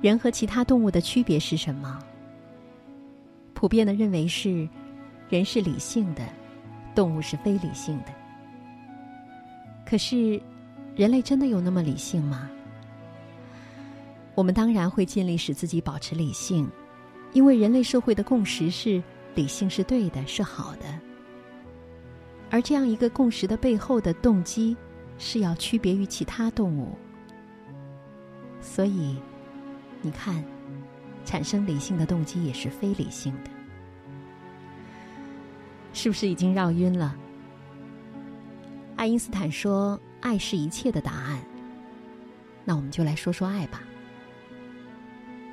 人和其他动物的区别是什么？普遍的认为是，人是理性的，动物是非理性的。可是，人类真的有那么理性吗？我们当然会尽力使自己保持理性，因为人类社会的共识是理性是对的，是好的。而这样一个共识的背后的动机，是要区别于其他动物。所以，你看。产生理性的动机也是非理性的，是不是已经绕晕了？爱因斯坦说：“爱是一切的答案。”那我们就来说说爱吧。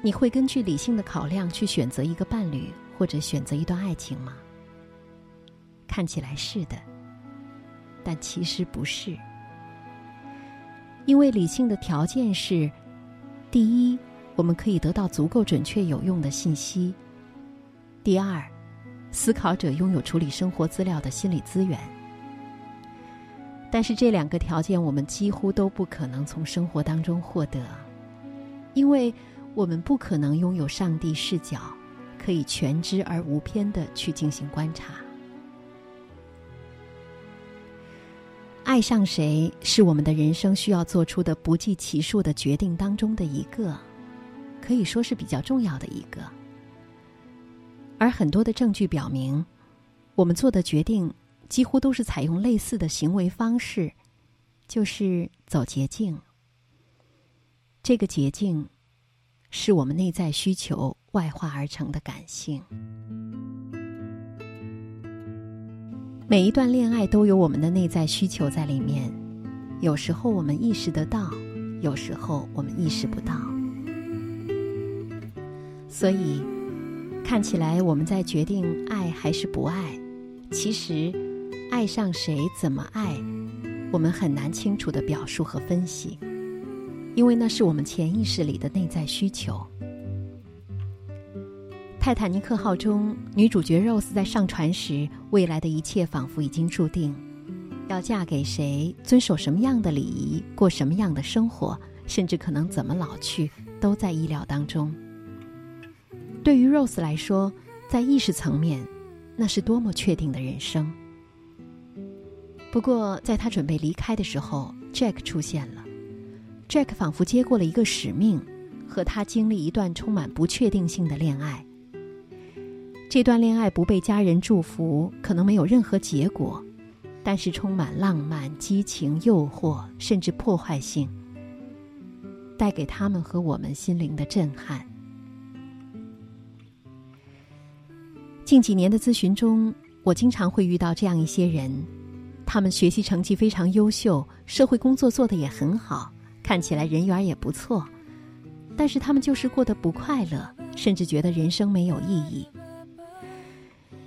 你会根据理性的考量去选择一个伴侣，或者选择一段爱情吗？看起来是的，但其实不是，因为理性的条件是：第一。我们可以得到足够准确有用的信息。第二，思考者拥有处理生活资料的心理资源。但是这两个条件我们几乎都不可能从生活当中获得，因为我们不可能拥有上帝视角，可以全知而无偏的去进行观察。爱上谁是我们的人生需要做出的不计其数的决定当中的一个。可以说是比较重要的一个，而很多的证据表明，我们做的决定几乎都是采用类似的行为方式，就是走捷径。这个捷径是我们内在需求外化而成的感性。每一段恋爱都有我们的内在需求在里面，有时候我们意识得到，有时候我们意识不到。所以，看起来我们在决定爱还是不爱，其实，爱上谁、怎么爱，我们很难清楚的表述和分析，因为那是我们潜意识里的内在需求。泰坦尼克号中，女主角 Rose 在上船时，未来的一切仿佛已经注定，要嫁给谁、遵守什么样的礼仪、过什么样的生活，甚至可能怎么老去，都在意料当中。对于 Rose 来说，在意识层面，那是多么确定的人生。不过，在他准备离开的时候，Jack 出现了。Jack 仿佛接过了一个使命，和他经历一段充满不确定性的恋爱。这段恋爱不被家人祝福，可能没有任何结果，但是充满浪漫、激情、诱惑，甚至破坏性，带给他们和我们心灵的震撼。近几年的咨询中，我经常会遇到这样一些人，他们学习成绩非常优秀，社会工作做得也很好，看起来人缘也不错，但是他们就是过得不快乐，甚至觉得人生没有意义。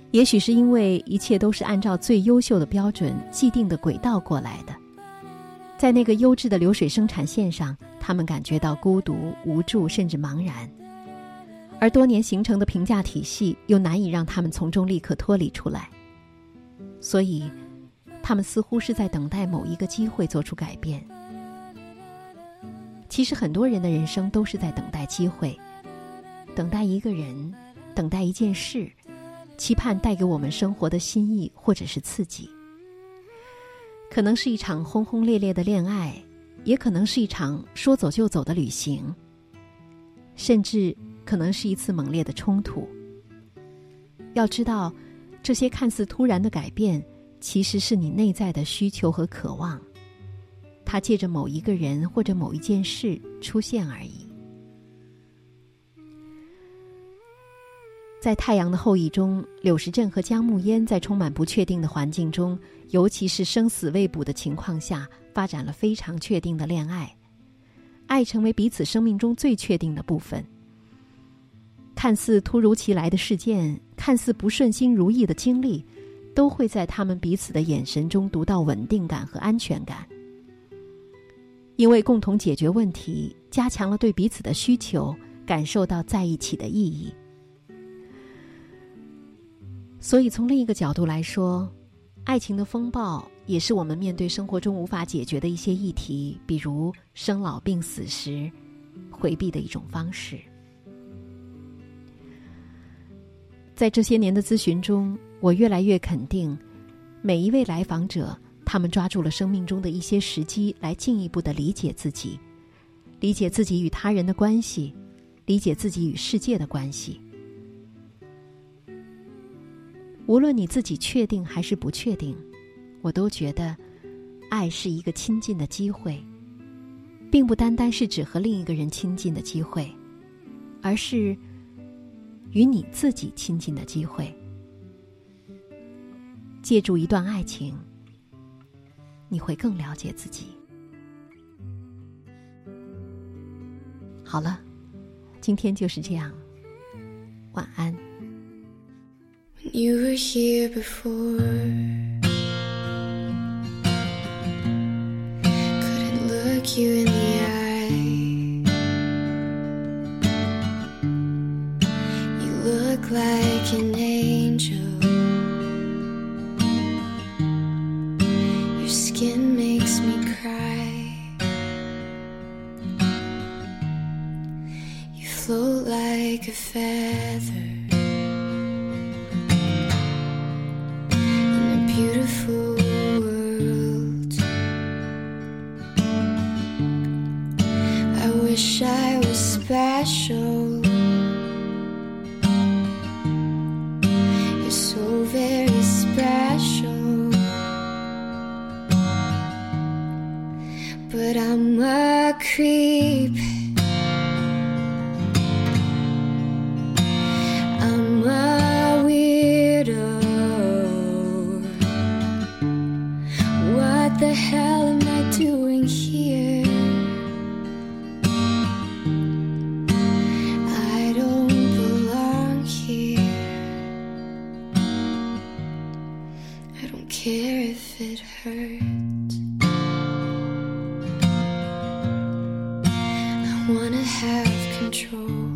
也许是因为一切都是按照最优秀的标准、既定的轨道过来的，在那个优质的流水生产线上，他们感觉到孤独、无助，甚至茫然。而多年形成的评价体系又难以让他们从中立刻脱离出来，所以，他们似乎是在等待某一个机会做出改变。其实，很多人的人生都是在等待机会，等待一个人，等待一件事，期盼带给我们生活的新意或者是刺激。可能是一场轰轰烈烈的恋爱，也可能是一场说走就走的旅行，甚至。可能是一次猛烈的冲突。要知道，这些看似突然的改变，其实是你内在的需求和渴望，它借着某一个人或者某一件事出现而已。在《太阳的后裔》中，柳时镇和江木烟在充满不确定的环境中，尤其是生死未卜的情况下，发展了非常确定的恋爱，爱成为彼此生命中最确定的部分。看似突如其来的事件，看似不顺心如意的经历，都会在他们彼此的眼神中读到稳定感和安全感。因为共同解决问题，加强了对彼此的需求，感受到在一起的意义。所以，从另一个角度来说，爱情的风暴也是我们面对生活中无法解决的一些议题，比如生老病死时。回避的一种方式。在这些年的咨询中，我越来越肯定，每一位来访者，他们抓住了生命中的一些时机，来进一步的理解自己，理解自己与他人的关系，理解自己与世界的关系。无论你自己确定还是不确定，我都觉得，爱是一个亲近的机会，并不单单是指和另一个人亲近的机会，而是与你自己亲近的机会。借助一段爱情，你会更了解自己。好了，今天就是这样，晚安。You were here before. Couldn't look you in the float like a feather. In a beautiful world. I wish I was special. You're so very special. But I'm a creep. Have control.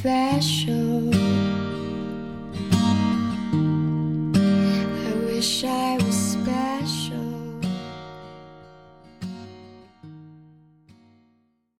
special.